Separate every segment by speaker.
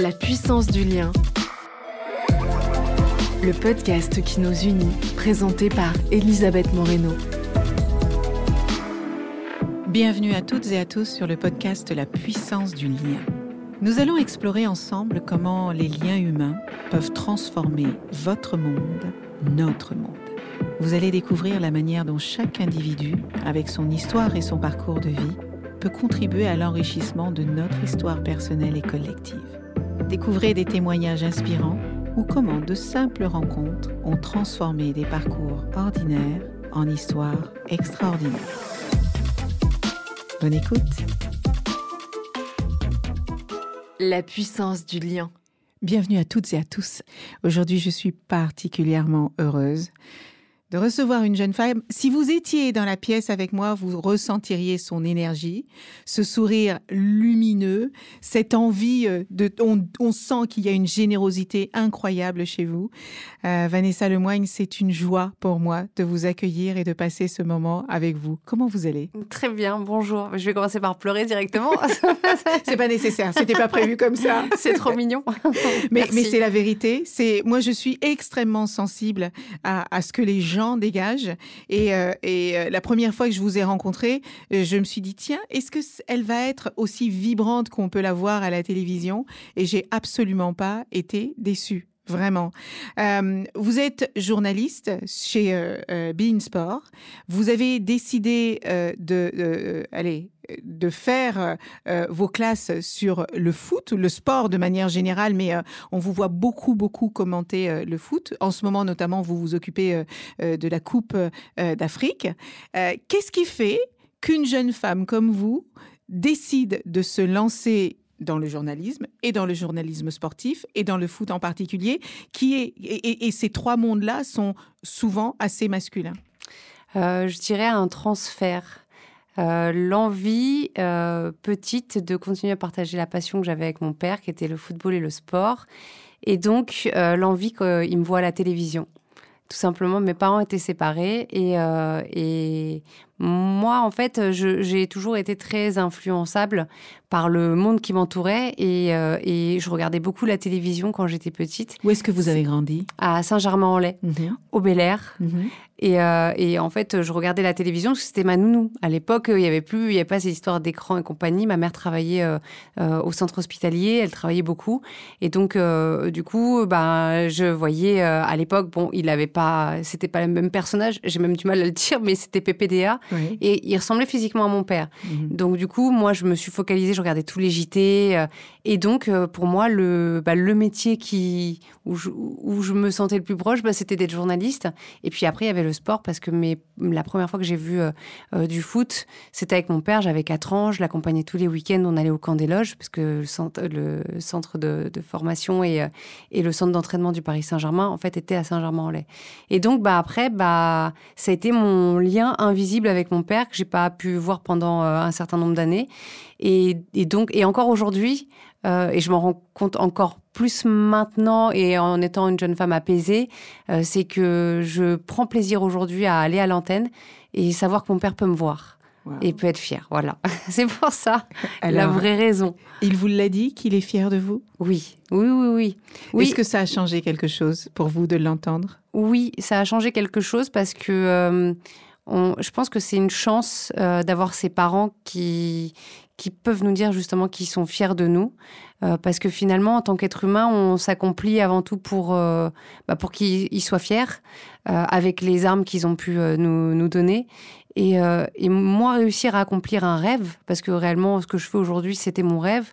Speaker 1: La puissance du lien. Le podcast qui nous unit, présenté par Elisabeth Moreno.
Speaker 2: Bienvenue à toutes et à tous sur le podcast La puissance du lien. Nous allons explorer ensemble comment les liens humains peuvent transformer votre monde, notre monde. Vous allez découvrir la manière dont chaque individu, avec son histoire et son parcours de vie, peut contribuer à l'enrichissement de notre histoire personnelle et collective. Découvrez des témoignages inspirants ou comment de simples rencontres ont transformé des parcours ordinaires en histoires extraordinaires. Bonne écoute
Speaker 1: La puissance du lien.
Speaker 2: Bienvenue à toutes et à tous. Aujourd'hui, je suis particulièrement heureuse de recevoir une jeune femme. Si vous étiez dans la pièce avec moi, vous ressentiriez son énergie, ce sourire lumineux, cette envie euh. On, sent qu'il y a une générosité incroyable chez vous. Euh, Vanessa Lemoigne, c'est une joie pour moi de vous accueillir et de passer ce moment avec vous. Comment vous allez?
Speaker 3: Très bien, bonjour. Je vais commencer par pleurer directement.
Speaker 2: c'est pas nécessaire, c'était pas prévu comme ça.
Speaker 3: C'est trop mignon.
Speaker 2: mais, mais c'est la vérité. C'est Moi, je suis extrêmement sensible à, à ce que les gens dégage. Et, euh, euh, la première fois que je vous ai rencontré, euh, je me suis dit, tiens, est-ce qu'elle va être aussi vibrante qu'on peut la voir à la télévision? Et j'ai absolument pas été déçue. Vraiment. vous êtes journaliste chez euh, Bein Sport. Vous avez décidé de, allez, de faire euh, euh, vos classes sur le foot, le sport de manière générale, mais euh, on vous voit beaucoup, beaucoup commenter le foot. En ce moment, notamment, vous vous occupez de la Coupe d'Afrique. Qu'est-ce qui fait qu'une jeune femme comme vous décide de se lancer dans le journalisme et dans le journalisme sportif et dans le foot en particulier, qui est et ces trois mondes-là sont souvent assez masculins?
Speaker 3: je dirais un transfert. Euh, l'envie euh, petite de continuer à partager la passion que j'avais avec mon père, qui était le football et le sport, et donc euh, l'envie qu'il me voit à la télévision. Tout simplement, mes parents étaient séparés et, et moi, en fait, j'ai toujours été très influençable par le monde qui m'entourait et, et, je regardais beaucoup la télévision quand j'étais petite.
Speaker 2: Où est-ce que vous avez grandi?
Speaker 3: À Saint-Germain-en-Laye, mhm. au Bel Air. Euh, et, en fait, je regardais la télévision parce que c'était ma nounou. À l'époque, il n'y avait plus, il n'y avait pas ces histoires d'écran et compagnie. Ma mère travaillait euh, euh, au centre hospitalier, elle travaillait beaucoup. Et donc, du coup, ben, je voyais à l'époque, bon, il n'avait pas, c'était pas le même personnage. J'ai même du mal à le dire, mais c'était PPDA. Et il ressemblait physiquement à mon père. Mhm. Donc, du coup, moi, je me suis focalisée, je regardais tous les JT. et donc, pour moi, le, bah, le métier qui, où je, où je me sentais le plus proche, bah, c'était d'être journaliste. Et puis après, il y avait le sport parce que mes, la première fois que j'ai vu euh, euh, du foot, c'était avec mon père. J'avais 4 ans, je l'accompagnais tous les week-ends. On allait au camp des loges parce que le centre, le de, formation et, euh, et le centre d'entraînement du Paris Saint-Germain, en fait, était à Saint-Germain-en-Laye. Et donc, bah, après, bah, ça a été mon lien invisible avec mon père que j'ai pas pu voir pendant un certain nombre d'années. Et, donc, et encore aujourd'hui, euh, et je m'en rends compte encore plus maintenant et en étant une jeune femme apaisée, euh, c'est que je prends plaisir aujourd'hui à aller à l'antenne et savoir que mon père peut me voir. Et peut être fier, voilà. c'est pour ça la vraie raison.
Speaker 2: Il vous l'a dit qu'il est fier de vous?
Speaker 3: Oui, oui, oui, oui.
Speaker 2: Est-ce que ça a changé quelque chose pour vous de l'entendre?
Speaker 3: Oui, ça a changé quelque chose parce que euh, je pense que c'est une chance euh, d'avoir ces parents qui, qui peuvent nous dire justement qu'ils sont fiers de nous. Euh, parce que finalement, en tant qu'être humain, on s'accomplit avant tout pour, euh, bah pour qu'ils soient fiers avec les armes qu'ils ont pu nous, nous, donner. Et, et, moi, réussir à accomplir un rêve, parce que réellement, ce que je fais aujourd'hui, c'était mon rêve,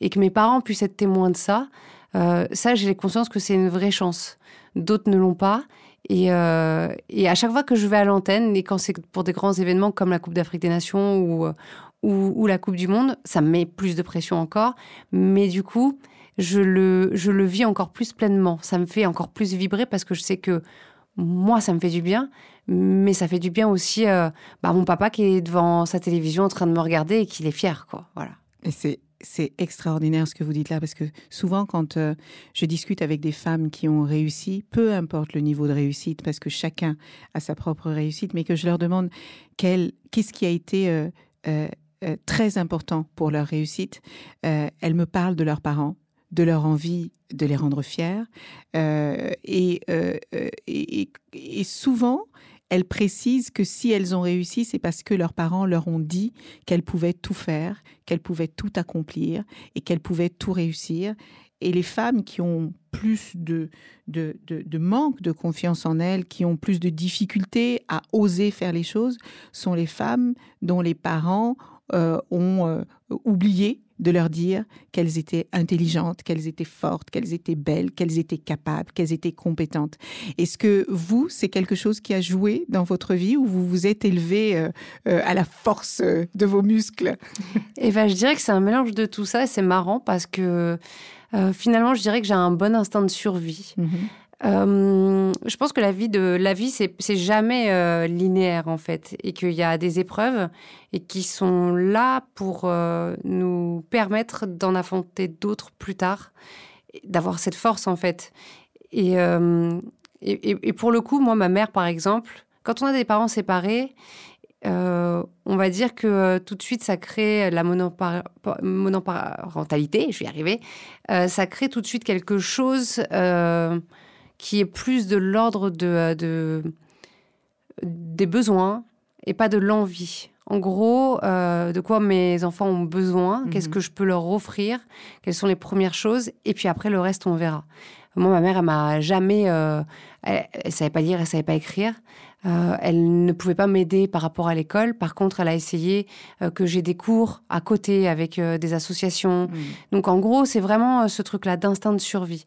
Speaker 3: et que mes parents puissent être témoins de ça, ça, j'ai conscience que c'est une vraie chance. D'autres ne l'ont pas. Euh, et, à chaque fois que je vais à l'antenne, et quand c'est pour des grands événements comme la Coupe d'Afrique des Nations ou, ou, la Coupe du Monde, ça me met plus de pression encore. Mais du coup, je le, je le vis encore plus pleinement. Ça me fait encore plus vibrer parce que je sais que moi, ça me fait du bien, mais ça fait du bien aussi euh, bah, mon papa qui est devant sa télévision en train de me regarder et qu'il est fier. Quoi. Voilà.
Speaker 2: C'est c'est extraordinaire ce que vous dites là, parce que souvent quand euh, je discute avec des femmes qui ont réussi, peu importe le niveau de réussite, parce que chacun a sa propre réussite, mais que je leur demande qu'est-ce qui a été euh, euh, très important pour leur réussite, elles me parlent de leurs parents, de leur envie de les rendre fiers. et, et, souvent, elles précisent que si elles ont réussi, c'est parce que leurs parents leur ont dit qu'elles pouvaient tout faire, qu'elles pouvaient tout accomplir et qu'elles pouvaient tout réussir. Et les femmes qui ont plus de, de, manque de confiance en elles, qui ont plus de difficultés à oser faire les choses, sont les femmes dont les parents euh, ont euh, oublié de leur dire qu'elles étaient intelligentes, qu'elles étaient fortes, qu'elles étaient belles, qu'elles étaient capables, qu'elles étaient compétentes. Est-ce que vous, c'est quelque chose qui a joué dans votre vie ou vous vous êtes élevé euh, euh, à la force euh, de vos muscles?
Speaker 3: Eh ben, je dirais que c'est un mélange de tout ça. C'est marrant parce que finalement, je dirais que j'ai un bon instinct de survie. Mhm. Euh, je pense que la vie vie c'est jamais euh, linéaire en fait et qu'il y a des épreuves et qui sont là pour euh, nous permettre d'en affronter d'autres plus tard, d'avoir cette force en fait. Et, et, et, pour le coup, moi, ma mère par exemple, quand on a des parents séparés, on va dire que tout de suite ça crée la monoparentalité, je vais y arriver, ça crée tout de suite quelque chose qui est plus de l'ordre de, de, des besoins et pas de l'envie. En gros, euh, de quoi mes enfants ont besoin, qu'est-ce mhm. que je peux leur offrir, quelles sont les premières choses, et puis après le reste on verra. Moi, ma mère, elle m'a jamais, euh, elle, savait pas lire, elle savait pas écrire. Euh, elle ne pouvait pas m'aider par rapport à l'école. Par contre, elle a essayé que j'ai des cours à côté avec des associations. Mhm. Donc, en gros, c'est vraiment ce truc-là d'instinct de survie.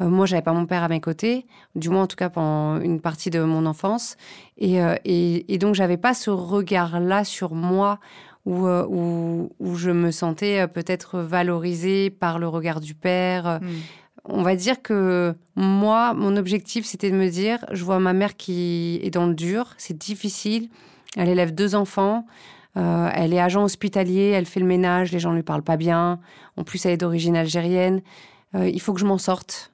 Speaker 3: Euh, moi, j'avais pas mon père à mes côtés, du moins en tout cas pendant une partie de mon enfance, et, euh, et, et donc j'avais pas ce regard-là sur moi où, euh, où, où, je me sentais peut-être valorisée par le regard du père. Hmm. On va dire que moi, mon objectif, c'était de me dire, je vois ma mère qui est dans le dur, c'est difficile, elle élève deux enfants. elle est agent hospitalier, elle fait le ménage, les gens ne lui parlent pas bien. En plus, elle est d'origine algérienne. il faut que je m'en sorte.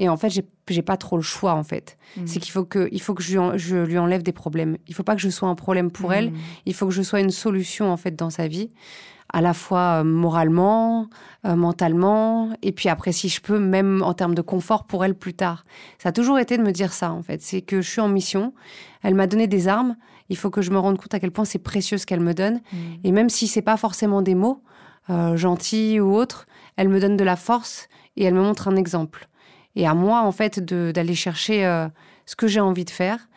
Speaker 3: Et en fait, j'ai pas trop le choix, en fait. Mm. C'est qu'il faut que, il faut que je, je, lui enlève des problèmes. Il faut pas que je sois un problème pour elle. Mm. Il faut que je sois une solution, en fait, dans sa vie. À la fois euh, moralement, euh, mentalement, et puis après, si je peux, même en termes de confort pour elle plus tard. Ça a toujours été de me dire ça, en fait. C'est que je suis en mission. Elle m'a donné des armes. Il faut que je me rende compte à quel point c'est précieux ce qu'elle me donne. Mm. Et même si c'est pas forcément des mots, euh, gentils ou autres, elle me donne de la force et elle me montre un exemple et à moi en fait d'aller chercher euh, ce que j'ai envie de faire.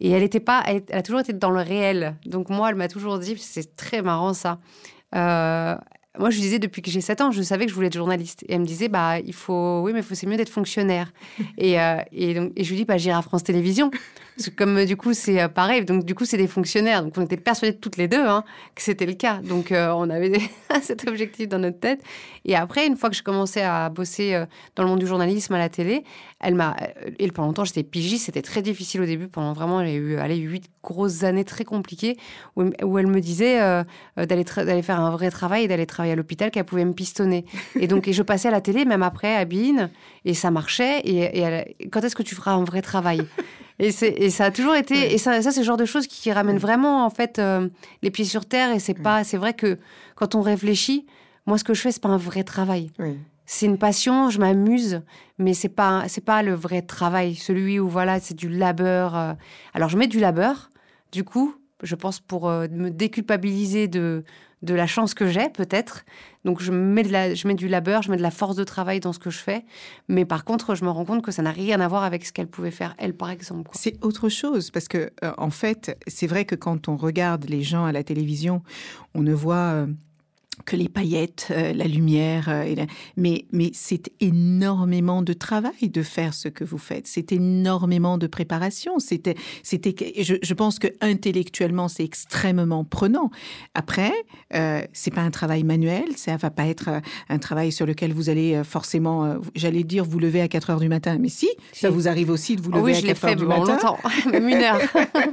Speaker 3: Et elle était pas, elle, a toujours été dans le réel. Donc moi, elle m'a toujours dit, c'est très marrant ça. Euh, moi, je disais depuis que j'ai 7 ans, je savais que je voulais être journaliste. Et elle me disait, bah, il faut, oui, mais c'est mieux d'être fonctionnaire. et, euh, et, donc, et je lui dis, bah, j'irai à France Télévisions. Parce que comme du coup, c'est pareil. Donc, du coup, c'est des fonctionnaires. Donc, on était persuadés toutes les deux hein, que c'était le cas. Donc, on avait cet objectif dans notre tête. Et après, une fois que je commençais à bosser dans le monde du journalisme à la télé, elle m'a. Et pendant longtemps, j'étais pigiste. C'était très difficile au début. Pendant vraiment, j'ai eu allez, huit grosses années très compliquées où, où elle me disait d'aller d'aller faire un vrai travail et d'aller travailler à l'hôpital qu'elle pouvait me pistonner. Et donc, et je passais à la télé, même après, à Bean, et ça marchait. Et, quand est-ce que tu feras un vrai travail? Et, et, ça a toujours été. Et ça, ça c'est le genre de choses qui ramènent vraiment, en fait, euh, les pieds sur terre. Et c'est pas. C'est vrai que quand on réfléchit, moi, ce que je fais, c'est pas un vrai travail. C'est une passion, je m'amuse, mais c'est pas c'est pas le vrai travail, celui où voilà c'est du labeur. Euh. Alors je mets du labeur, du coup, je pense pour euh, me déculpabiliser de de la chance que j'ai, peut-être. Donc, je mets, je mets du labeur, je mets de la force de travail dans ce que je fais. Mais par contre, je me rends compte que ça n'a rien à voir avec ce qu'elle pouvait faire, elle, par exemple.
Speaker 2: C'est autre chose, parce que, euh, en fait, c'est vrai que quand on regarde les gens à la télévision, on ne voit. Euh, que les paillettes, euh, la lumière, euh, mais, mais c'est énormément de travail de faire ce que vous faites. C'est énormément de préparation. C'était, c'était, je, je, pense que intellectuellement c'est extrêmement prenant. Après, euh, c'est pas un travail manuel, ça va pas être euh, un travail sur lequel vous allez forcément, j'allais dire vous lever à 4 heures du matin, mais si, ça vous arrive aussi de vous lever à 4 heures du matin.
Speaker 3: Longtemps, même une heure.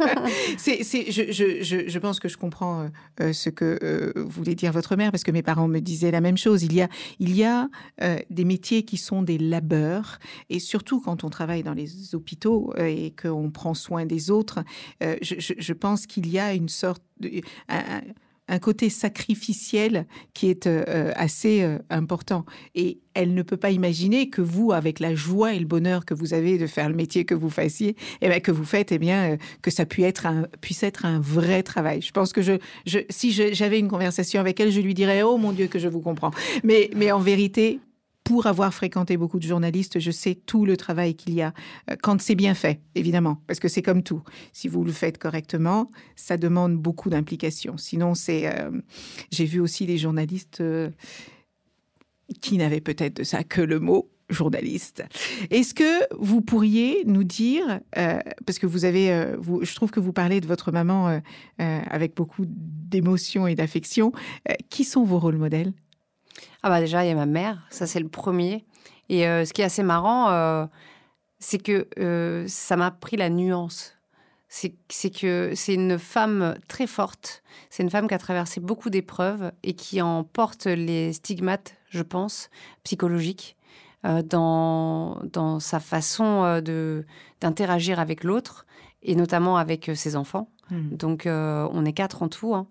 Speaker 2: c'est, c'est, je, je, je, pense que je comprends ce que voulait dire votre mère parce que mes parents me disaient la même chose. Il y a, il y a euh, des métiers qui sont des labeurs, et surtout quand on travaille dans les hôpitaux euh, et qu'on prend soin des autres, euh, je, pense qu'il y a une sorte de, côté sacrificiel qui est euh, assez euh, important. Et elle ne peut pas imaginer que vous, avec la joie et le bonheur que vous avez de faire le métier que vous fassiez, eh bien, que vous faites, eh bien, euh, que ça puisse être, un, puisse être un vrai travail. Je pense que je, je si j'avais une conversation avec elle, je lui dirais, oh mon Dieu, que je vous comprends. Mais, mais en vérité, pour avoir fréquenté beaucoup de journalistes, je sais tout le travail qu'il y a euh, quand c'est bien fait, évidemment, parce que c'est comme tout. Si vous le faites correctement, ça demande beaucoup d'implication. Sinon, c'est. Euh, j'ai vu aussi des journalistes euh, qui n'avaient peut-être de ça que le mot journaliste. Est-ce que vous pourriez nous dire, parce que vous avez, je trouve que vous parlez de votre maman avec beaucoup d'émotion et d'affection, qui sont vos rôles modèles?
Speaker 3: Ah bah déjà, il y a ma mère, ça c'est le premier. Et euh, ce qui est assez marrant, euh, c'est que euh, ça m'a pris la nuance. C'est que c'est une femme très forte, c'est une femme qui a traversé beaucoup d'épreuves et qui en porte les stigmates, je pense, psychologiques, dans, dans sa façon d'interagir avec l'autre et notamment avec ses enfants. Mmh. Donc on est quatre en tout. Hein.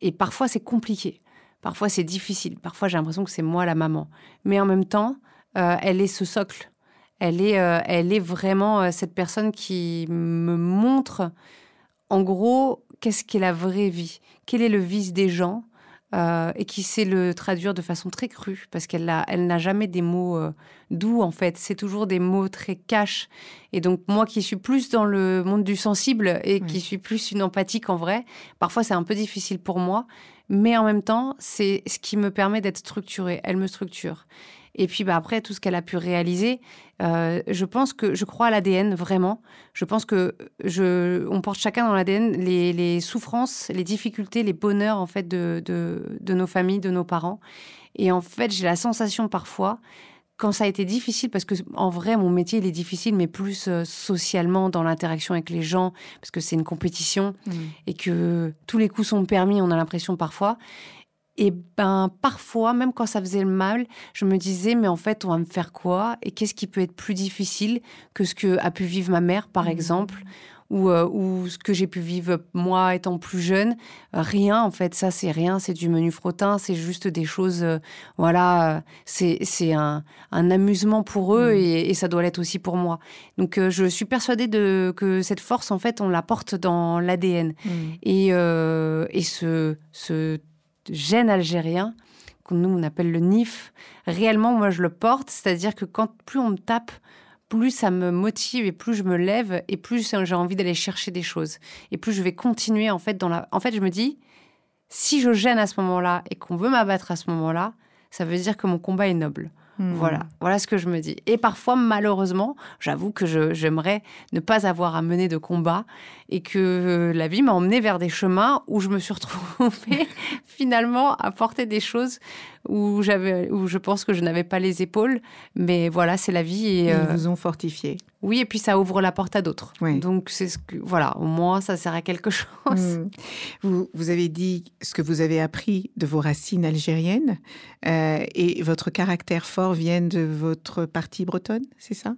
Speaker 3: Et parfois c'est compliqué. Parfois, c'est difficile. Parfois, j'ai l'impression que c'est moi la maman. Mais en même temps, euh, elle est ce socle. Elle est, euh, elle est vraiment euh, cette personne qui me montre, en gros, qu'est-ce qu'est la vraie vie, quel est le vice des gens, et qui sait le traduire de façon très crue, parce qu'elle n'a elle n'a jamais des mots doux, en fait. C'est toujours des mots très cash. Et donc, moi qui suis plus dans le monde du sensible et qui suis plus une empathique en vrai, parfois c'est un peu difficile pour moi mais en même temps, c'est ce qui me permet d'être structurée. Elle me structure. Et puis bah, après, tout ce qu'elle a pu réaliser, euh, je pense que je crois à l'ADN vraiment. Je pense que je, on porte chacun dans l'ADN les, les, souffrances, les difficultés, les bonheurs en fait de, de, de nos familles, de nos parents. Et en fait, j'ai la sensation parfois quand ça a été difficile, parce que en vrai, mon métier, il est difficile, mais plus euh, socialement, dans l'interaction avec les gens, parce que c'est une compétition mmh. et que tous les coups sont permis, on a l'impression parfois. Et ben, parfois, même quand ça faisait le mal, je me disais, mais en fait, on va me faire quoi? Et qu'est-ce qui peut être plus difficile que ce que a pu vivre ma mère, par mmh. exemple? Ou, euh, ou ce que j'ai pu vivre moi étant plus jeune? Rien, en fait, ça, c'est rien, c'est du menu frottin, c'est juste des choses, euh, voilà, c'est un, un, amusement pour eux mmh. et, ça doit l'être aussi pour moi. Donc, euh, je suis persuadée de, que cette force, en fait, on la porte dans l'ADN. Mmh. Et, et ce, ce gène algérien, que nous on appelle le NIF, réellement, moi, je le porte, c'est-à-dire que quand plus on me tape, plus ça me motive et plus je me lève et plus j'ai envie d'aller chercher des choses. Et plus je vais continuer en fait dans la en fait je me dis si je gêne à ce moment-là et qu'on veut m'abattre à ce moment-là ça veut dire que mon combat est noble Hmm. Voilà, voilà ce que je me dis. Et parfois, malheureusement, j'avoue que j'aimerais ne pas avoir à mener de combat et que la vie m'a emmené vers des chemins où je me suis retrouvée finalement à porter des choses où j'avais, où je pense que je n'avais pas les épaules. Mais voilà, c'est la vie. Et,
Speaker 2: Ils euh, vous ont fortifié.
Speaker 3: Oui, et puis ça ouvre la porte à d'autres. Donc c'est ce que, voilà, au moins ça sert à quelque chose. Hmm.
Speaker 2: Vous, vous avez dit ce que vous avez appris de vos racines algériennes euh, et votre caractère fort vient de votre partie bretonne, c'est ça?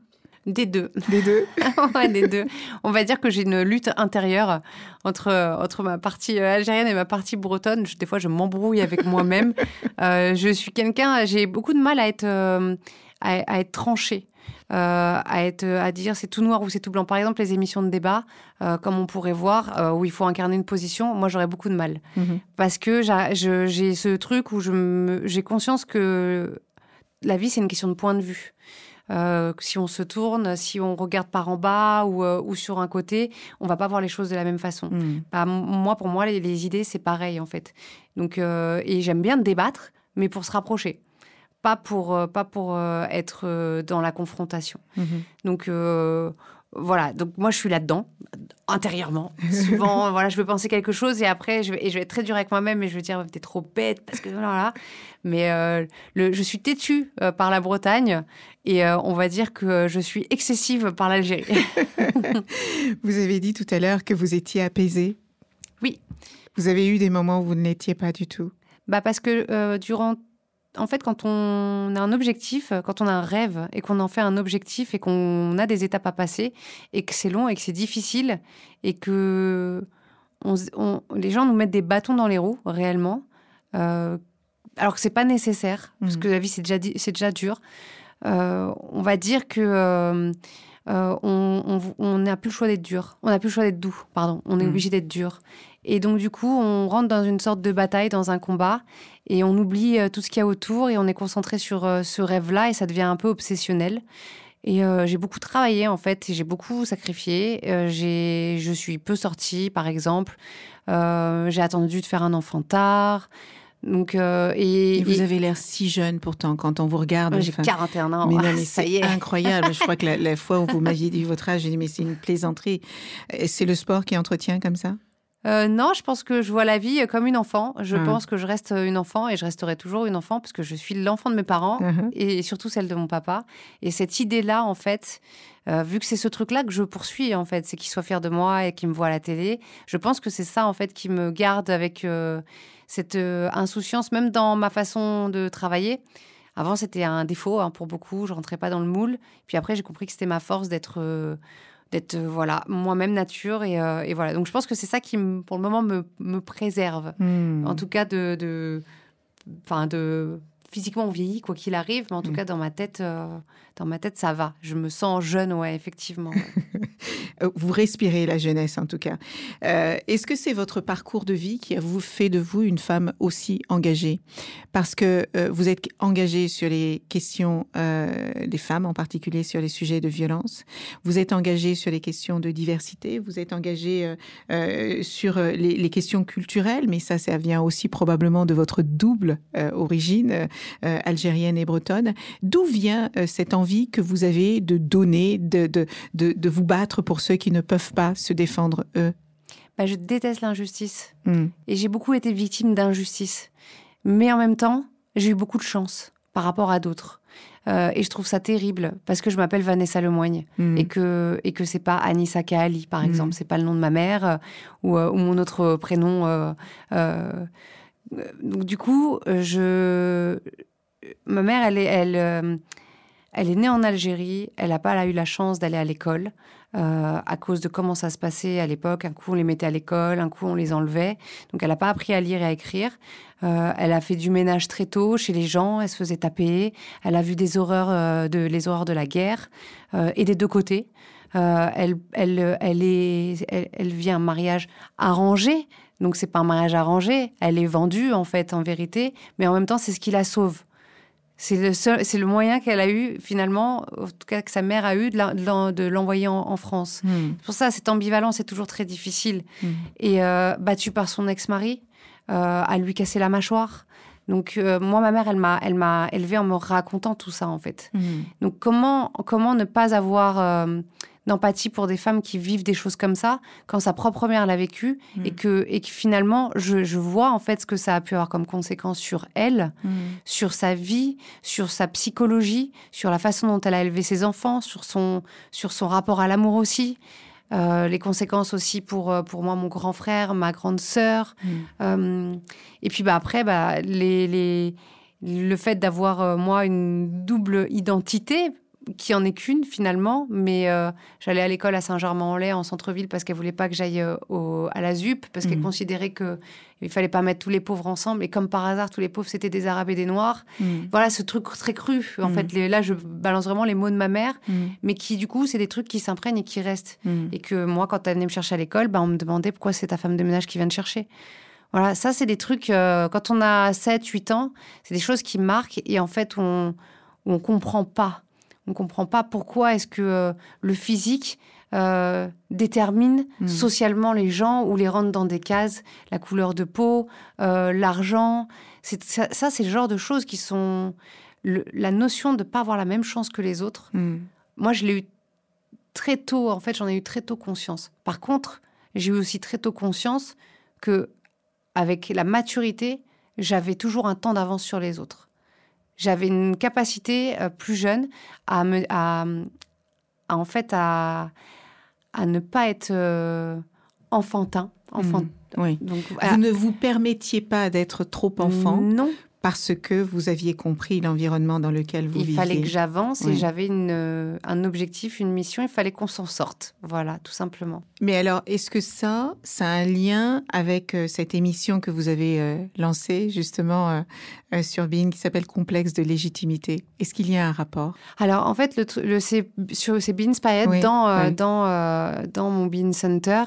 Speaker 3: Des deux.
Speaker 2: Des deux
Speaker 3: Ouais, des deux. On va dire que j'ai une lutte intérieure entre, entre ma partie euh, algérienne et ma partie bretonne. des fois, je m'embrouille avec moi-même. Euh, je suis quelqu'un, j'ai beaucoup de mal à être, euh, à, être tranchée. À, être, à dire c'est tout noir ou c'est tout blanc. Par exemple, les émissions de débat, comme on pourrait voir, où il faut incarner une position, moi j'aurais beaucoup de mal. Mhm. Parce que j'ai ce truc où j'ai conscience que la vie, c'est une question de point de vue. Euh, si on se tourne, si on regarde par en bas ou, euh, ou, sur un côté, on va pas voir les choses de la même façon. Hmm. Bah, moi, pour moi, les, idées, c'est pareil en fait. Donc, euh, et j'aime bien débattre, mais pour se rapprocher, pas pour pas pour être dans la confrontation. Hmm. Donc voilà, donc moi je suis là-dedans, intérieurement. Souvent, voilà, je veux penser quelque chose et après, je vais, et je vais être très dur avec moi-même et je vais dire, t'es trop bête parce que voilà. Mais euh, le, je suis têtue euh, par la Bretagne et euh, on va dire que je suis excessive par l'Algérie.
Speaker 2: vous avez dit tout à l'heure que vous étiez apaisée.
Speaker 3: Oui.
Speaker 2: Vous avez eu des moments où vous ne l'étiez pas du tout.
Speaker 3: Bah parce que durant en fait, quand on a un objectif, quand on a un rêve et qu'on en fait un objectif et qu'on a des étapes à passer et que c'est long et que c'est difficile et que les gens nous mettent des bâtons dans les roues, réellement, euh, alors que c'est pas nécessaire, parce mmh. que la vie, c'est déjà, c'est déjà dur. Euh, on va dire que euh, on n'a plus le choix d'être dur. On n'a plus le choix d'être doux, pardon. On est mmh. obligé d'être dur. Et donc, du coup, on rentre dans une sorte de bataille, dans un combat, et on oublie tout ce qu'il y a autour, et on est concentré sur ce rêve-là, et ça devient un peu obsessionnel. Et euh, j'ai beaucoup travaillé en fait, j'ai beaucoup sacrifié. Euh, je suis peu sortie, par exemple. Euh, j'ai attendu de faire un enfant tard. Donc,
Speaker 2: et, vous avez l'air si jeune pourtant quand on vous regarde.
Speaker 3: J'ai 41 ans.
Speaker 2: Mais, non, mais ça y est. incroyable. je crois que la, la fois où vous m'aviez dit votre âge, j'ai dit mais c'est une plaisanterie. C'est le sport qui entretient comme ça?
Speaker 3: Euh, non, je pense que je vois la vie comme une enfant. Je mmh. pense que je reste une enfant et je resterai toujours une enfant parce que je suis l'enfant de mes parents mmh. et surtout celle de mon papa. Et cette idée-là, en fait, euh, vu que c'est ce truc-là que je poursuis, en fait, c'est qu'il soit fier de moi et qu'il me voit à la télé, je pense que c'est ça, en fait, qui me garde avec euh, cette insouciance, même dans ma façon de travailler. Avant, c'était un défaut hein, pour beaucoup. Je rentrais pas dans le moule. Puis après, j'ai compris que c'était ma force d'être d'être euh, voilà moi-même nature euh, et, voilà donc je pense que c'est ça qui pour le moment me, préserve hmm. en tout cas de de, de physiquement on vieillit quoi qu'il arrive mais en tout hmm. cas dans ma tête euh, dans ma tête, ça va. Je me sens jeune, ouais, effectivement.
Speaker 2: vous respirez la jeunesse, en tout cas. Euh, est-ce que c'est votre parcours de vie qui a vous fait de vous une femme aussi engagée? Parce que euh, vous êtes engagée sur les questions euh, des femmes, en particulier sur les sujets de violence. Vous êtes engagée sur les questions de diversité. Vous êtes engagée sur les, questions culturelles, mais ça, ça vient aussi probablement de votre double origine algérienne et bretonne. D'où vient cette envie que vous avez de donner, de, de, vous battre pour ceux qui ne peuvent pas se défendre eux
Speaker 3: bah, Je déteste l'injustice. Hmm. Et j'ai beaucoup été victime d'injustice. Mais en même temps, j'ai eu beaucoup de chance par rapport à d'autres. Euh, et je trouve ça terrible parce que je m'appelle Vanessa Lemoigne hmm. et que et que c'est pas Anissa Kaali par hmm. exemple, c'est pas le nom de ma mère euh, ou, euh, ou, mon autre prénom. donc du coup, je ma mère, elle est elle elle est née en Algérie, elle n'a pas eu la chance d'aller à l'école euh, à cause de comment ça se passait à l'époque. Un coup, on les mettait à l'école, un coup, on les enlevait. Donc, elle n'a pas appris à lire et à écrire. Euh, elle a fait du ménage très tôt chez les gens, elle se faisait taper. Elle a vu des horreurs, euh, de, les horreurs de la guerre et des deux côtés. elle, elle, vit un mariage arrangé, donc c'est pas un mariage arrangé. Elle est vendue en fait, en vérité, mais en même temps c'est ce qui la sauve. C'est le, c'est le moyen qu'elle a eu, finalement, en tout cas que sa mère a eu, de, l'envoyer en, France. Hmm. Pour ça, cette ambivalence est toujours très difficile. Hmm. Et euh, battue par son ex-mari, euh, à lui casser la mâchoire. Donc, euh, moi, ma mère, elle m'a, elle m'a élevée en me racontant tout ça, en fait. Hmm. Donc, comment, comment ne pas avoir d'empathie pour des femmes qui vivent des choses comme ça quand sa propre mère l'a vécu mm. et que et que finalement je, vois en fait ce que ça a pu avoir comme conséquence sur elle, mm. sur sa vie, sur sa psychologie, sur la façon dont elle a élevé ses enfants, sur son sur son rapport à l'amour aussi. Euh, les conséquences aussi pour, euh, pour moi, mon grand frère, ma grande sœur. Mm. Euh, et puis bah, après, bah, les, les, le fait d'avoir, moi, une double identité, qui en est qu'une finalement, mais euh, j'allais à l'école à Saint-Germain-en-Laye en centre-ville parce qu'elle voulait pas que j'aille euh, à la ZUP parce qu'elle mmh. considérait que il fallait pas mettre tous les pauvres ensemble et comme par hasard tous les pauvres c'était des Arabes et des Noirs. Mmh. Voilà ce truc très cru. En mmh. fait, là je balance vraiment les mots de ma mère, mais qui du coup c'est des trucs qui s'imprègnent et qui restent. Et que moi quand elle venait me chercher à l'école, bah, on me demandait pourquoi c'est ta femme de ménage qui vient te chercher. Voilà, ça c'est des trucs euh, quand on a 7 8 ans, c'est des choses qui marquent et en fait on on comprend pas ne comprend pas pourquoi est-ce que euh, le physique euh, détermine hmm. socialement les gens ou les rentre dans des cases, la couleur de peau, euh, l'argent. Ça, ça c'est le genre de choses qui sont... la notion de ne pas avoir la même chance que les autres. Hmm. Moi, je l'ai eu très tôt, en fait, j'en ai eu très tôt conscience. Par contre, j'ai eu aussi très tôt conscience que, avec la maturité, j'avais toujours un temps d'avance sur les autres j'avais une capacité euh, plus jeune à, me, à, en fait à, à ne pas être euh, enfantin.
Speaker 2: Enfant. Mmh. oui. Donc, vous ne vous permettiez pas d'être trop enfant.
Speaker 3: Non.
Speaker 2: Parce que vous aviez compris l'environnement dans lequel vous
Speaker 3: il
Speaker 2: viviez.
Speaker 3: Il fallait que j'avance et j'avais un objectif, une mission, il fallait qu'on s'en sorte. Voilà, tout simplement.
Speaker 2: Mais alors, est-ce que ça, ça a un lien avec euh, cette émission que vous avez euh, lancée justement euh, sur Being qui s'appelle Complexe de légitimité? Est-ce qu'il y a un rapport?
Speaker 3: Alors, en fait, le, le c'est, sur, c'est Inspired dans, dans, dans mon Bean Center.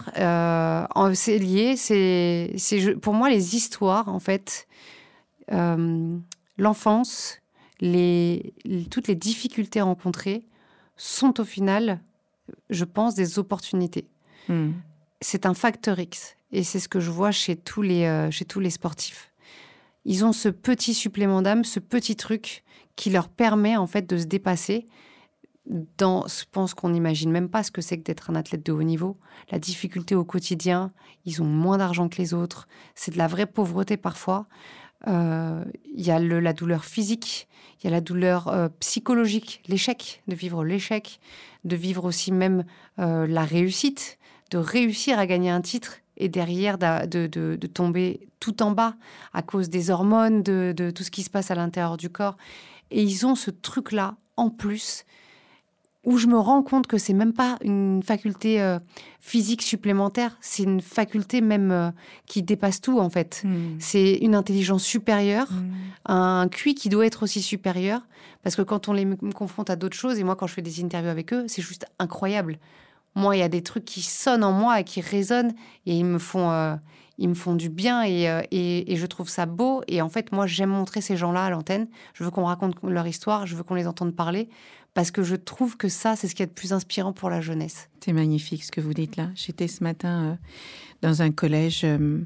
Speaker 3: c'est lié, c'est, c'est, pour moi, les histoires, en fait, euh, l'enfance, les, toutes les difficultés rencontrées sont au final, je pense, des opportunités. Hmm. C'est un facteur X. Et c'est ce que je vois chez tous les, euh, chez tous les sportifs. Ils ont ce petit supplément d'âme, ce petit truc qui leur permet en fait de se dépasser dans, je pense qu'on n'imagine même pas ce que c'est que d'être un athlète de haut niveau. La difficulté au quotidien, ils ont moins d'argent que les autres. C'est de la vraie pauvreté parfois. Euh, il y a la douleur physique, il y a la douleur psychologique, l'échec, de vivre l'échec, de vivre aussi même euh, la réussite, de réussir à gagner un titre et derrière de, tomber tout en bas à cause des hormones, de, de tout ce qui se passe à l'intérieur du corps. Et ils ont ce truc-là en plus où je me rends compte que c'est même pas une faculté euh, physique supplémentaire, c'est une faculté même euh, qui dépasse tout en fait. Hmm. C'est une intelligence supérieure, hmm. un QI qui doit être aussi supérieur, parce que quand on les confronte à d'autres choses, et moi quand je fais des interviews avec eux, c'est juste incroyable. Moi, il y a des trucs qui sonnent en moi et qui résonnent, et ils me font, euh, ils me font du bien, et, et, et, je trouve ça beau. Et en fait, moi, j'aime montrer ces gens-là à l'antenne. Je veux qu'on raconte leur histoire, je veux qu'on les entende parler parce que je trouve que ça, c'est ce qui est le plus inspirant pour la jeunesse.
Speaker 2: C'est magnifique ce que vous dites là. J'étais ce matin euh, dans un collège euh,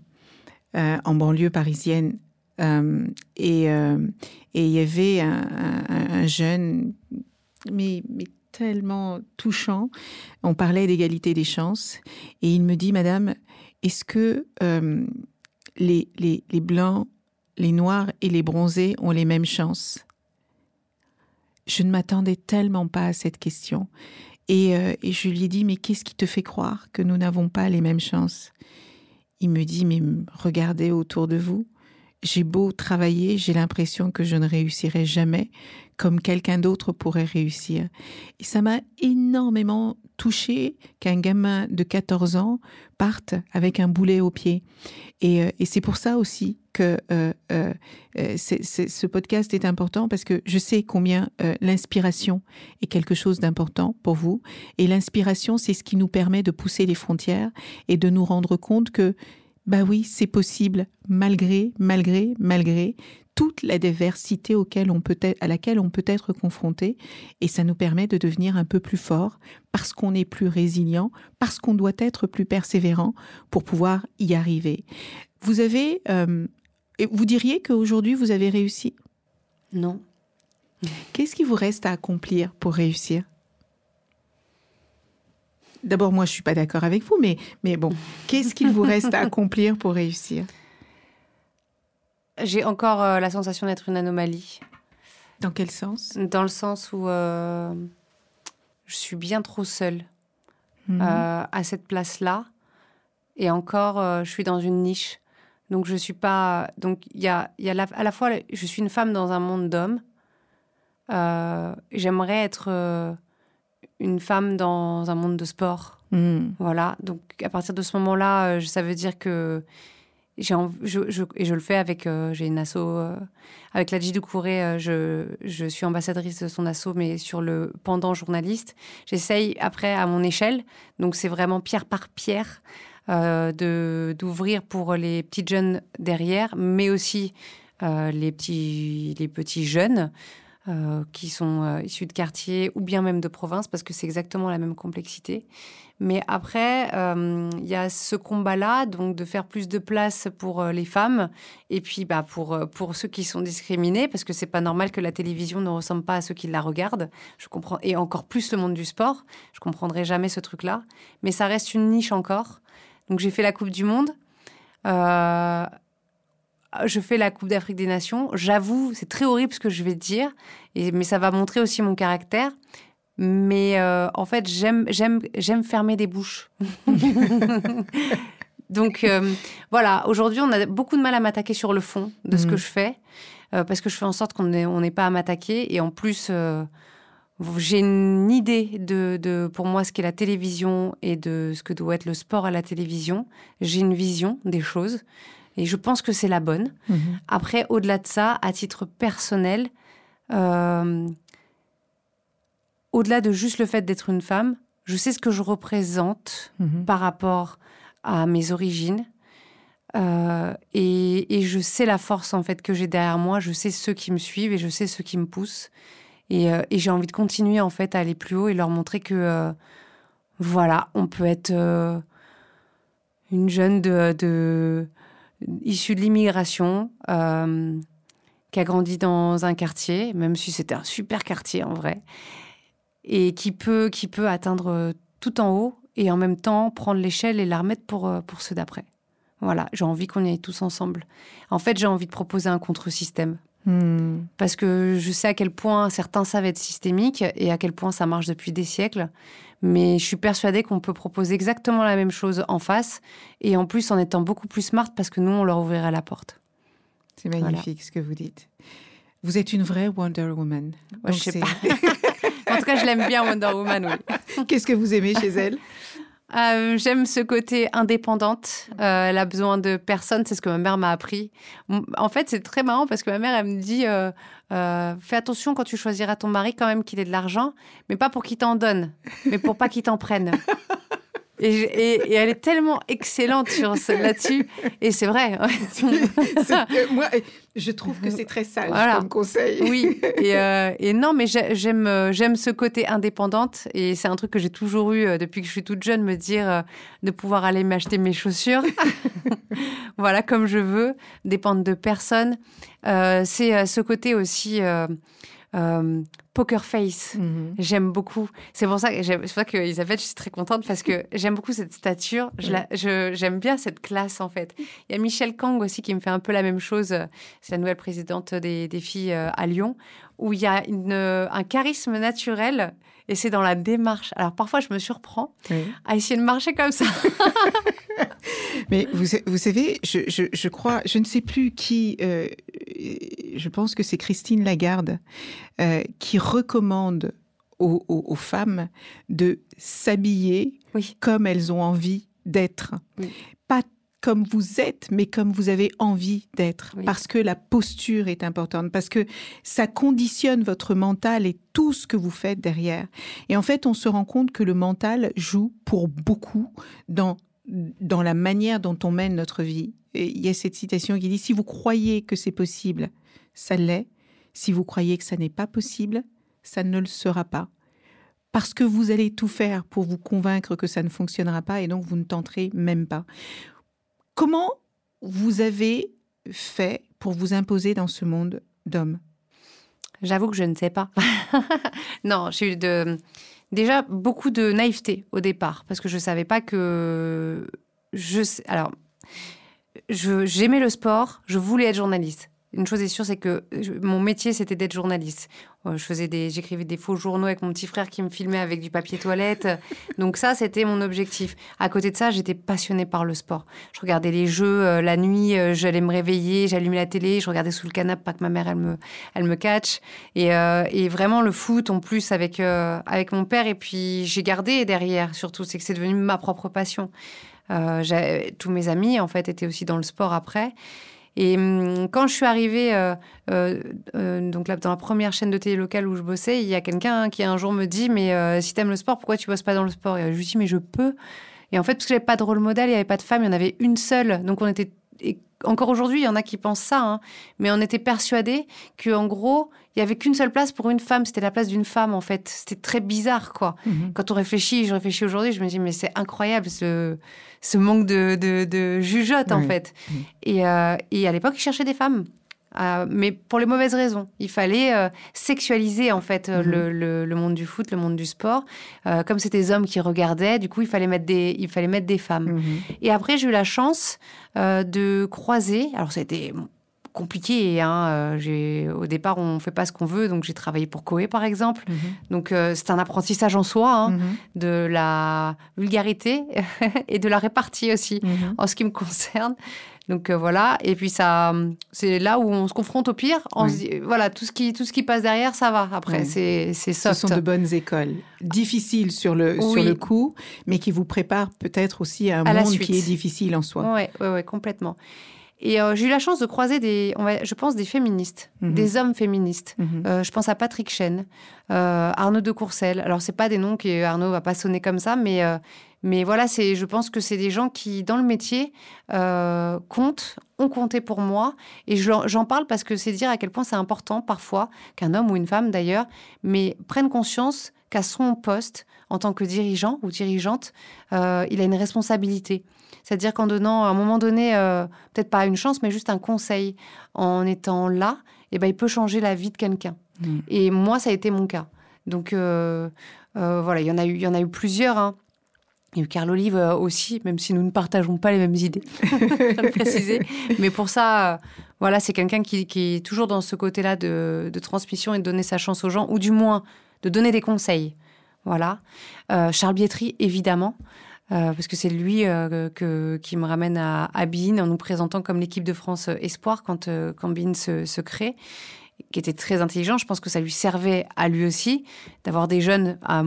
Speaker 2: euh, en banlieue parisienne et il y avait un, jeune, mais, tellement touchant. On parlait d'égalité des chances et il me dit, Madame, est-ce que les, blancs, les noirs et les bronzés ont les mêmes chances? Je ne m'attendais tellement pas à cette question. Euh, et, je lui ai dit, mais qu'est-ce qui te fait croire que nous n'avons pas les mêmes chances? Il me dit, mais regardez autour de vous. J'ai beau travailler, j'ai l'impression que je ne réussirai jamais comme quelqu'un d'autre pourrait réussir. Et ça m'a énormément touché qu'un gamin de 14 ans parte avec un boulet au pied. Et, euh, et c'est pour ça aussi que euh, euh, ce podcast est important parce que je sais combien l'inspiration est quelque chose d'important pour vous. Et l'inspiration, c'est ce qui nous permet de pousser les frontières et de nous rendre compte que bah oui, c'est possible, malgré, malgré, malgré toute la diversité auquel on peut à laquelle on peut être confronté, et ça nous permet de devenir un peu plus fort, parce qu'on est plus résilient, parce qu'on doit être plus persévérant pour pouvoir y arriver. Vous avez, euh, vous diriez qu'aujourd'hui vous avez réussi?
Speaker 3: Non.
Speaker 2: Qu'est-ce qui vous reste à accomplir pour réussir? D'abord, moi, je suis pas d'accord avec vous, mais, mais bon, qu'est-ce qu'il vous reste à accomplir pour réussir?
Speaker 3: J'ai encore euh, la sensation d'être une anomalie.
Speaker 2: Dans quel sens?
Speaker 3: Dans le sens où euh, je suis bien trop seule mhm. euh, à cette place-là. Et encore, je suis dans une niche. Donc, je suis pas. Donc, il y a, y a à la fois, je suis une femme dans un monde d'hommes. J'aimerais être une femme dans un monde de sport. Hmm. Voilà. Donc, à partir de ce moment-là, euh, ça veut dire que j'ai je, et je le fais avec euh, j'ai une asso euh, avec la de Couré je, je suis ambassadrice de son asso mais sur le pendant journaliste j'essaye après à mon échelle donc c'est vraiment pierre par pierre de d'ouvrir pour les petites jeunes derrière mais aussi les petits les petits jeunes euh, qui sont euh, issus de quartiers ou bien même de province, parce que c'est exactement la même complexité. Mais après, euh, il y a ce combat-là, donc de faire plus de place pour les femmes, et puis bah, pour, pour ceux qui sont discriminés, parce que c'est pas normal que la télévision ne ressemble pas à ceux qui la regardent. Je comprends, et encore plus le monde du sport. Je comprendrai jamais ce truc-là, mais ça reste une niche encore. Donc j'ai fait la Coupe du Monde. Euh, je fais la Coupe d'Afrique des Nations. J'avoue, c'est très horrible ce que je vais dire, et, mais ça va montrer aussi mon caractère. Mais euh, en fait, j'aime, j'aime, j'aime fermer des bouches. Donc euh, voilà, aujourd'hui, on a beaucoup de mal à m'attaquer sur le fond de ce que mm. je fais. parce que je fais en sorte qu'on n'ait pas à m'attaquer. Et en plus, j'ai une idée de, de, pour moi, ce qu'est la télévision et de ce que doit être le sport à la télévision. J'ai une vision des choses et je pense que c'est la bonne. Mhm. Après, au-delà de ça, à titre personnel, euh, au-delà de juste le fait d'être une femme, je sais ce que je représente mhm. par rapport à mes origines. Euh, et, et, je sais la force en fait que j'ai derrière moi. Je sais ceux qui me suivent et je sais ceux qui me poussent. Euh, et, j'ai envie de continuer en fait à aller plus haut et leur montrer que euh, voilà, on peut être euh, une jeune de, issue de l'immigration qui a grandi dans un quartier, même si c'était un super quartier en vrai, et qui peut, qui peut atteindre tout en haut et en même temps prendre l'échelle et la remettre pour, pour ceux d'après. Voilà, j'ai envie qu'on y aille tous ensemble. En fait, j'ai envie de proposer un contre-système Hmm. Parce que je sais à quel point certains savent être systémiques et à quel point ça marche depuis des siècles. Mais je suis persuadée qu'on peut proposer exactement la même chose en face et en plus en étant beaucoup plus smart parce que nous, on leur ouvrirait la porte.
Speaker 2: C'est magnifique ce que vous dites. Vous êtes une vraie Wonder Woman.
Speaker 3: je sais pas. en tout cas, je l'aime bien, Wonder Woman,
Speaker 2: oui. Qu'est-ce que vous aimez chez elle?
Speaker 3: euh, j'aime ce côté indépendante. Euh, elle a besoin de personne, c'est ce que ma mère m'a appris. En fait, c'est très marrant parce que ma mère, elle me dit euh, fais attention quand tu choisiras ton mari, quand même qu'il ait de l'argent, mais pas pour qu'il t'en donne, mais pour pas qu'il t'en prenne. Et, elle est tellement excellente sur là-dessus. Et c'est vrai.
Speaker 2: moi, je trouve que c'est très sage comme conseil.
Speaker 3: Oui. Et, euh, non, mais j'aime, euh, j'aime ce côté indépendante. Et c'est un truc que j'ai toujours eu euh, depuis que je suis toute jeune, me dire de pouvoir aller m'acheter mes chaussures. voilà, comme je veux, dépendre de personne. c'est ce côté aussi poker face. Mhm. J'aime beaucoup. C'est pour ça que c'est pour ça que Isabelle, je suis très contente parce que j'aime beaucoup cette stature. Je j'aime bien cette classe en fait. Il y a Michel Kang aussi qui me fait un peu la même chose. C'est la nouvelle présidente des, des filles euh, à Lyon où il y a une, un charisme naturel et c'est dans la démarche. Alors parfois, je me surprends à essayer de marcher comme ça.
Speaker 2: Mais vous, vous savez, je, je, je, crois, je ne sais plus qui, euh, je pense que c'est Christine Lagarde, euh, qui recommande aux, aux, femmes de s'habiller comme elles ont envie d'être. Pas comme vous êtes, mais comme vous avez envie d'être, parce que la posture est importante, parce que ça conditionne votre mental et tout ce que vous faites derrière. Et en fait, on se rend compte que le mental joue pour beaucoup dans dans la manière dont on mène notre vie. Et il y a cette citation qui dit si vous croyez que c'est possible, ça l'est. Si vous croyez que ça n'est pas possible, ça ne le sera pas. Parce que vous allez tout faire pour vous convaincre que ça ne fonctionnera pas et donc vous ne tenterez même pas. Comment vous avez fait pour vous imposer dans ce monde d'hommes?
Speaker 3: J'avoue que je ne sais pas. non, j'ai eu déjà beaucoup de naïveté au départ, parce que je ne savais pas que... Je, alors, j'aimais le sport, je voulais être journaliste une chose est sûre, c'est que mon métier, c'était d'être journaliste. Euh, je faisais des, j'écrivais des faux journaux avec mon petit frère qui me filmait avec du papier toilette. Donc ça, c'était mon objectif. À côté de ça, j'étais passionnée par le sport. Je regardais les jeux euh, la nuit, euh, j'allais me réveiller, j'allumais la télé, je regardais sous le canapé, pas que ma mère elle me, elle me catch. Et, et vraiment le foot en plus avec avec mon père. Et puis j'ai gardé derrière surtout, c'est que c'est devenu ma propre passion. tous mes amis en fait étaient aussi dans le sport après. Et hum, quand je suis arrivée euh, euh, euh, donc là, dans la première chaîne de télé locale où je bossais, il y a quelqu'un qui un jour me dit Mais si t'aimes le sport, pourquoi tu bosses pas dans le sport? Et je lui dis Mais je peux. Et en fait, parce que j'avais pas de rôle modèle, il n'y avait pas de femme, il y en avait une seule. Donc on était. Et encore aujourd'hui, il y en a qui pensent ça, hein, mais on était persuadés qu'en gros, il y avait qu'une seule place pour une femme, c'était la place d'une femme en fait. C'était très bizarre quoi. Mhm. Quand on réfléchit, je réfléchis aujourd'hui, je me dis mais c'est incroyable ce, ce manque de, de, de jugeote en fait. Mhm. Et, euh, et, à l'époque, ils cherchaient des femmes. Euh, mais pour les mauvaises raisons. Il fallait euh, sexualiser en fait mhm. le, le, monde du foot, le monde du sport. comme c'était des hommes qui regardaient, du coup il fallait mettre des, il fallait mettre des femmes. Et après j'ai eu la chance de croiser. Alors c'était compliqué. Hein. Euh, j'ai, au départ, on ne fait pas ce qu'on veut, donc j'ai travaillé pour Coé, par exemple. Mhm. Donc euh, c'est un apprentissage en soi, hein, mhm. de la vulgarité et de la répartie aussi. Mhm. En ce qui me concerne, Donc euh, voilà, et puis ça, c'est là où on se confronte au pire. On se dit, voilà, tout ce qui, tout ce qui passe derrière, ça va. Après, c'est, c'est soft.
Speaker 2: Ce sont de bonnes écoles, difficiles sur le sur le coup, mais qui vous préparent peut-être aussi à un monde qui est difficile en soi.
Speaker 3: Oui, ouais, ouais, complètement. Et euh, j'ai eu la chance de croiser des, je pense, des féministes, mhm. des hommes féministes. Mhm. Euh, je pense à Patrick Chen, euh, Arnaud de Courcelles. Alors, c'est pas des noms que Arnaud va pas sonner comme ça, mais, mais voilà, c'est, je pense que c'est des gens qui, dans le métier, comptent, ont compté pour moi. Et j'en parle parce que c'est dire à quel point c'est important, parfois, qu'un homme ou une femme d'ailleurs, mais prenne conscience qu'à son poste, en tant que dirigeant ou dirigeante, il a une responsabilité. C'est-à-dire qu'en donnant à un moment donné, euh, peut-être pas une chance, mais juste un conseil, en étant là, eh ben, il peut changer la vie de quelqu'un. Mm. Et moi, ça a été mon cas. Donc euh, euh, voilà, il y en a eu, il y en a eu plusieurs. Hein. Il y a eu Carl Olive aussi, même si nous ne partageons pas les mêmes idées, le préciser. Mais pour ça, voilà, c'est quelqu'un qui, est toujours dans ce côté-là de, de, transmission et de donner sa chance aux gens, ou du moins de donner des conseils. Voilà. Charles Bietri, évidemment. Euh, parce que c'est lui euh, que, qui me ramène à, à en nous présentant comme l'équipe de France euh, Espoir quand, quand Bean se, se, crée, qui était très intelligent. Je pense que ça lui servait à lui aussi d'avoir des jeunes à,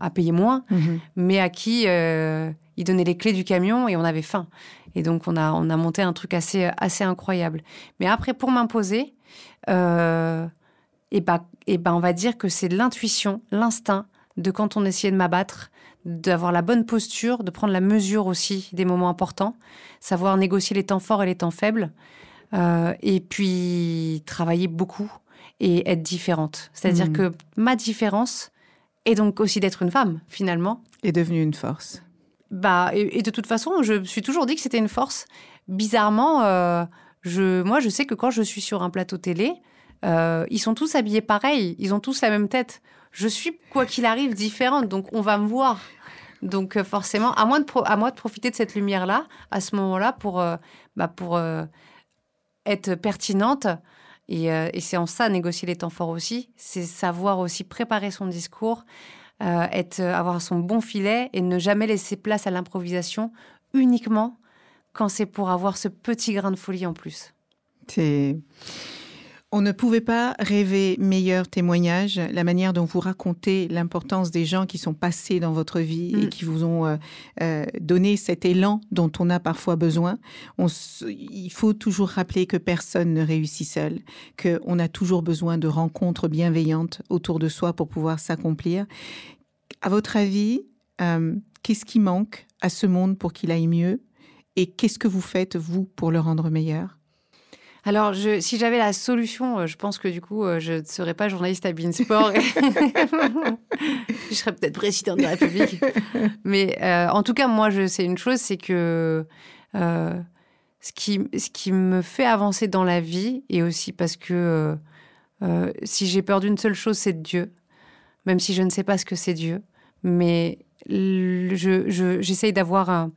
Speaker 3: à, payer moins, mhm. mais à qui il donnait les clés du camion et on avait faim. Et donc on a, on a monté un truc assez, assez incroyable. Mais après, pour m'imposer, euh, et ben, et ben on va dire que c'est l'intuition, l'instinct de quand on essayait de m'abattre, d'avoir la bonne posture, de prendre la mesure aussi des moments importants, savoir négocier les temps forts et les temps faibles, euh, et puis travailler beaucoup et être différente. C'est-à-dire mmh. que ma différence, est donc aussi d'être une femme, finalement,
Speaker 2: est devenue une force.
Speaker 3: Bah, et, de toute façon, je me suis toujours dit que c'était une force. Bizarrement, euh, je, moi, je sais que quand je suis sur un plateau télé, euh, ils sont tous habillés pareil, ils ont tous la même tête. Je suis, quoi qu'il arrive, différente, donc on va me voir. Donc euh, forcément, à moi, de profiter de cette lumière-là, à ce moment-là, pour, euh, bah, pour être pertinente. Et, c'est en ça, négocier les temps forts aussi, c'est savoir aussi préparer son discours, être, avoir son bon filet et ne jamais laisser place à l'improvisation uniquement quand c'est pour avoir ce petit grain de folie en plus.
Speaker 2: C'est on ne pouvait pas rêver meilleur témoignage, la manière dont vous racontez l'importance des gens qui sont passés dans votre vie et mm. qui vous ont euh, euh, donné cet élan dont on a parfois besoin. il faut toujours rappeler que personne ne réussit seul, qu'on a toujours besoin de rencontres bienveillantes autour de soi pour pouvoir s'accomplir. À votre avis, euh, qu'est-ce qui manque à ce monde pour qu'il aille mieux et qu'est-ce que vous faites, vous, pour le rendre meilleur?
Speaker 3: Alors, je, si j'avais la solution, euh, je pense que du coup, euh, je ne serais pas journaliste à Beansport. je serais peut-être présidente de la République. Mais euh, en tout cas, moi, je sais une chose, c'est que ce, qui, ce qui me fait avancer dans la vie, et aussi parce que si j'ai peur d'une seule chose, c'est de Dieu, même si je ne sais pas ce que c'est Dieu. Mais j'essaye je, d'avoir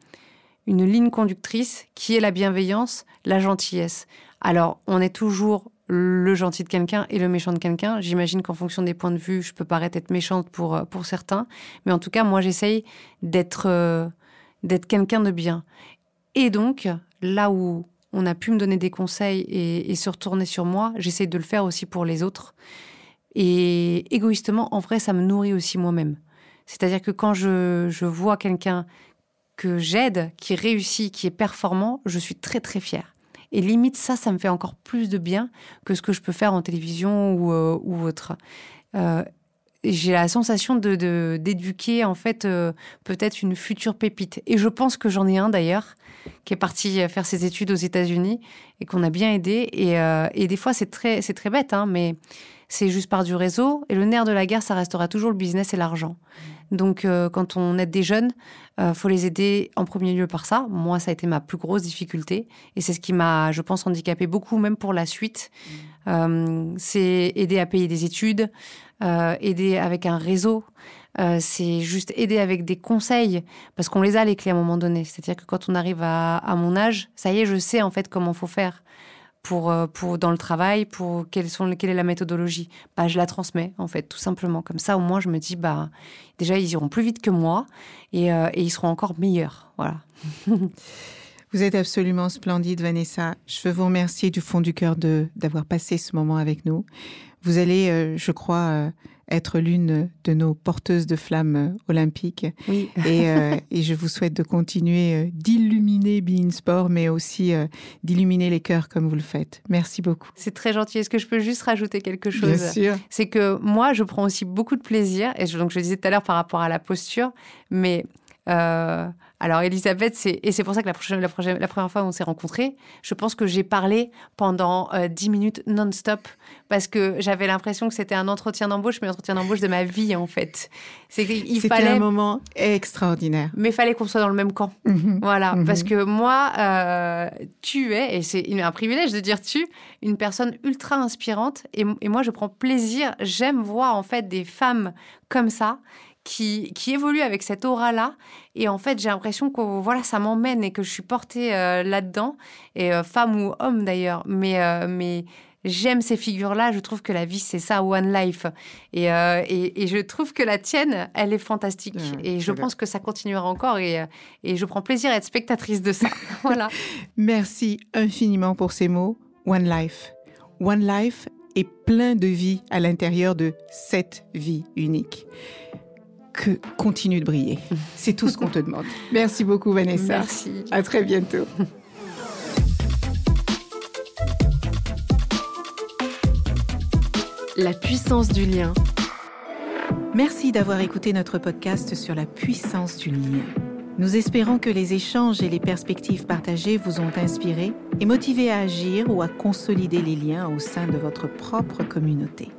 Speaker 3: une ligne conductrice qui est la bienveillance, la gentillesse. Alors, on est toujours le gentil de quelqu'un et le méchant de quelqu'un. J'imagine qu'en fonction des points de vue, je peux paraître être méchante pour, euh, pour certains. Mais en tout cas, moi, j'essaye d'être euh, d'être quelqu'un de bien. Et donc, là où on a pu me donner des conseils et, se retourner sur moi, j'essaye de le faire aussi pour les autres. Et égoïstement, en vrai, ça me nourrit aussi moi-même. C'est-à-dire que quand je, je vois quelqu'un que j'aide, qui réussit, qui est performant, je suis très très fière. Et limite, ça, ça me fait encore plus de bien que ce que je peux faire en télévision ou, euh, autre. Euh, j'ai la sensation de d'éduquer en fait euh, peut-être une future pépite. Et je pense que j'en ai un d'ailleurs qui est parti faire ses études aux États-Unis et qu'on a bien aidé. Et, et des fois c'est très c'est très bête, hein, mais c'est juste par du réseau. Et le nerf de la guerre, ça restera toujours le business et l'argent. Donc, euh, quand on aide des jeunes, euh, faut les aider en premier lieu par ça. Moi, ça a été ma plus grosse difficulté. Et c'est ce qui m'a, je pense, handicapé beaucoup, même pour la suite. Mmh. Euh, c'est aider à payer des études, euh, aider avec un réseau. c'est juste aider avec des conseils, parce qu'on les a les clés à un moment donné. C'est-à-dire que quand on arrive à, mon âge, ça y est, je sais en fait comment faut faire pour, euh, pour dans le travail, pour quelle, sont, quelle est la méthodologie bah, Je la transmets, en fait, tout simplement. Comme ça, au moins, je me dis, bah, déjà, ils iront plus vite que moi et, euh, et ils seront encore meilleurs. Voilà.
Speaker 2: Vous êtes absolument splendide, Vanessa. Je veux vous remercier du fond du cœur d'avoir passé ce moment avec nous. Vous allez, euh, je crois, euh, être l'une de nos porteuses de flammes euh, olympiques.
Speaker 3: Oui.
Speaker 2: Et, et, je vous souhaite de continuer d'illuminer Bein Sport, mais aussi d'illuminer les cœurs comme vous le faites. Merci beaucoup.
Speaker 3: C'est très gentil. Est-ce que je peux juste rajouter quelque chose?
Speaker 2: Bien sûr.
Speaker 3: C'est que moi, je prends aussi beaucoup de plaisir, et je, donc je disais tout à l'heure par rapport à la posture, mais alors, Elisabeth, c'est, et c'est pour ça que la, prochaine, la, prochaine, la première fois où on s'est rencontrés, je pense que j'ai parlé pendant euh, 10 minutes non-stop parce que j'avais l'impression que c'était un entretien d'embauche, mais un entretien d'embauche de ma vie, en fait.
Speaker 2: C'est qu'il c'était fallait. un moment extraordinaire.
Speaker 3: Mais il fallait qu'on soit dans le même camp. Mm-hmm. Voilà. Mm-hmm. Parce que moi, euh, tu es, et c'est un privilège de dire tu, une personne ultra inspirante. Et, et moi, je prends plaisir, j'aime voir, en fait, des femmes comme ça qui, qui évolue avec cette aura-là. Et en fait, j'ai l'impression que voilà, ça m'emmène et que je suis portée euh, là-dedans, et euh, femme ou homme d'ailleurs. Mais, euh, mais j'aime ces figures-là. Je trouve que la vie, c'est ça, one life. Et, et, et, je trouve que la tienne, elle est fantastique. et je pense que ça continuera encore. Et, et je prends plaisir à être spectatrice de ça. voilà.
Speaker 2: Merci infiniment pour ces mots. One life. One life est plein de vie à l'intérieur de cette vie unique que continue de briller. C'est tout ce qu'on te demande. Merci beaucoup, Vanessa.
Speaker 3: Merci.
Speaker 2: À très bientôt.
Speaker 1: La puissance du lien.
Speaker 2: Merci d'avoir écouté notre podcast sur la puissance du lien. Nous espérons que les échanges et les perspectives partagées vous ont inspiré et motivé à agir ou à consolider les liens au sein de votre propre communauté.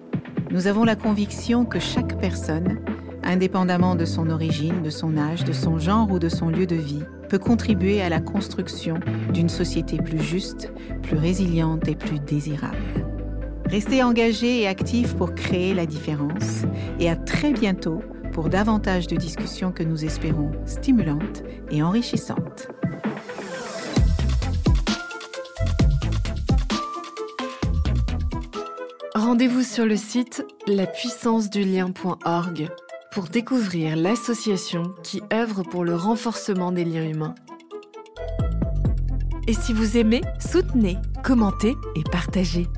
Speaker 2: Nous avons la conviction que chaque personne indépendamment de son origine, de son âge, de son genre ou de son lieu de vie, peut contribuer à la construction d'une société plus juste, plus résiliente et plus désirable. Restez engagés et actifs pour créer la différence et à très bientôt pour davantage de discussions que nous espérons stimulantes et enrichissantes.
Speaker 1: Rendez-vous sur le site lapuissancedulien.org pour découvrir l'association qui œuvre pour le renforcement des liens humains. Et si vous aimez, soutenez, commentez et partagez.